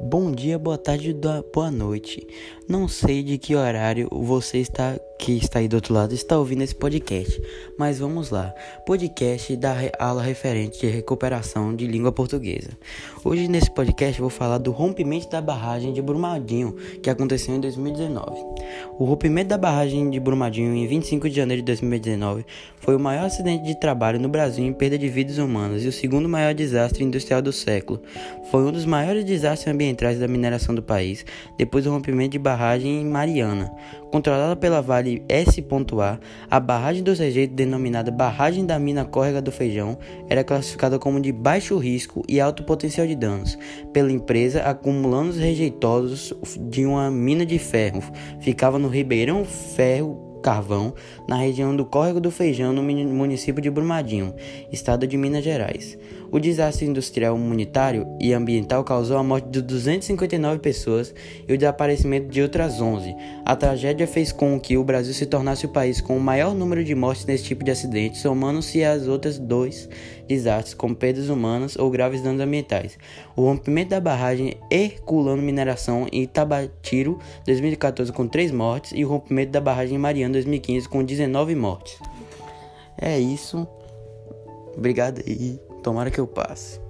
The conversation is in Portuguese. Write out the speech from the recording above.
Bom dia, boa tarde, boa noite. Não sei de que horário você está que está aí do outro lado está ouvindo esse podcast, mas vamos lá. Podcast da aula referente de recuperação de língua portuguesa. Hoje nesse podcast vou falar do rompimento da barragem de Brumadinho, que aconteceu em 2019. O rompimento da barragem de Brumadinho em 25 de janeiro de 2019 foi o maior acidente de trabalho no Brasil em perda de vidas humanas e o segundo maior desastre industrial do século. Foi um dos maiores desastres ambientais da mineração do país, depois do rompimento de barragem em Mariana. Controlada pela Vale S.A, a barragem dos rejeitos, denominada Barragem da Mina Córrega do Feijão, era classificada como de baixo risco e alto potencial de danos pela empresa, acumulando os rejeitosos de uma mina de ferro. Ficava no Ribeirão Ferro carvão na região do Córrego do Feijão, no município de Brumadinho, estado de Minas Gerais. O desastre industrial, humanitário e ambiental causou a morte de 259 pessoas e o desaparecimento de outras 11. A tragédia fez com que o Brasil se tornasse o país com o maior número de mortes nesse tipo de acidente, somando-se às outras dois desastres, como perdas humanas ou graves danos ambientais. O rompimento da barragem Herculano Mineração em Tabatiro, 2014, com 3 mortes, e o rompimento da barragem Mariana, 2015, com 19 mortes. É isso. Obrigado e tomara que eu passe.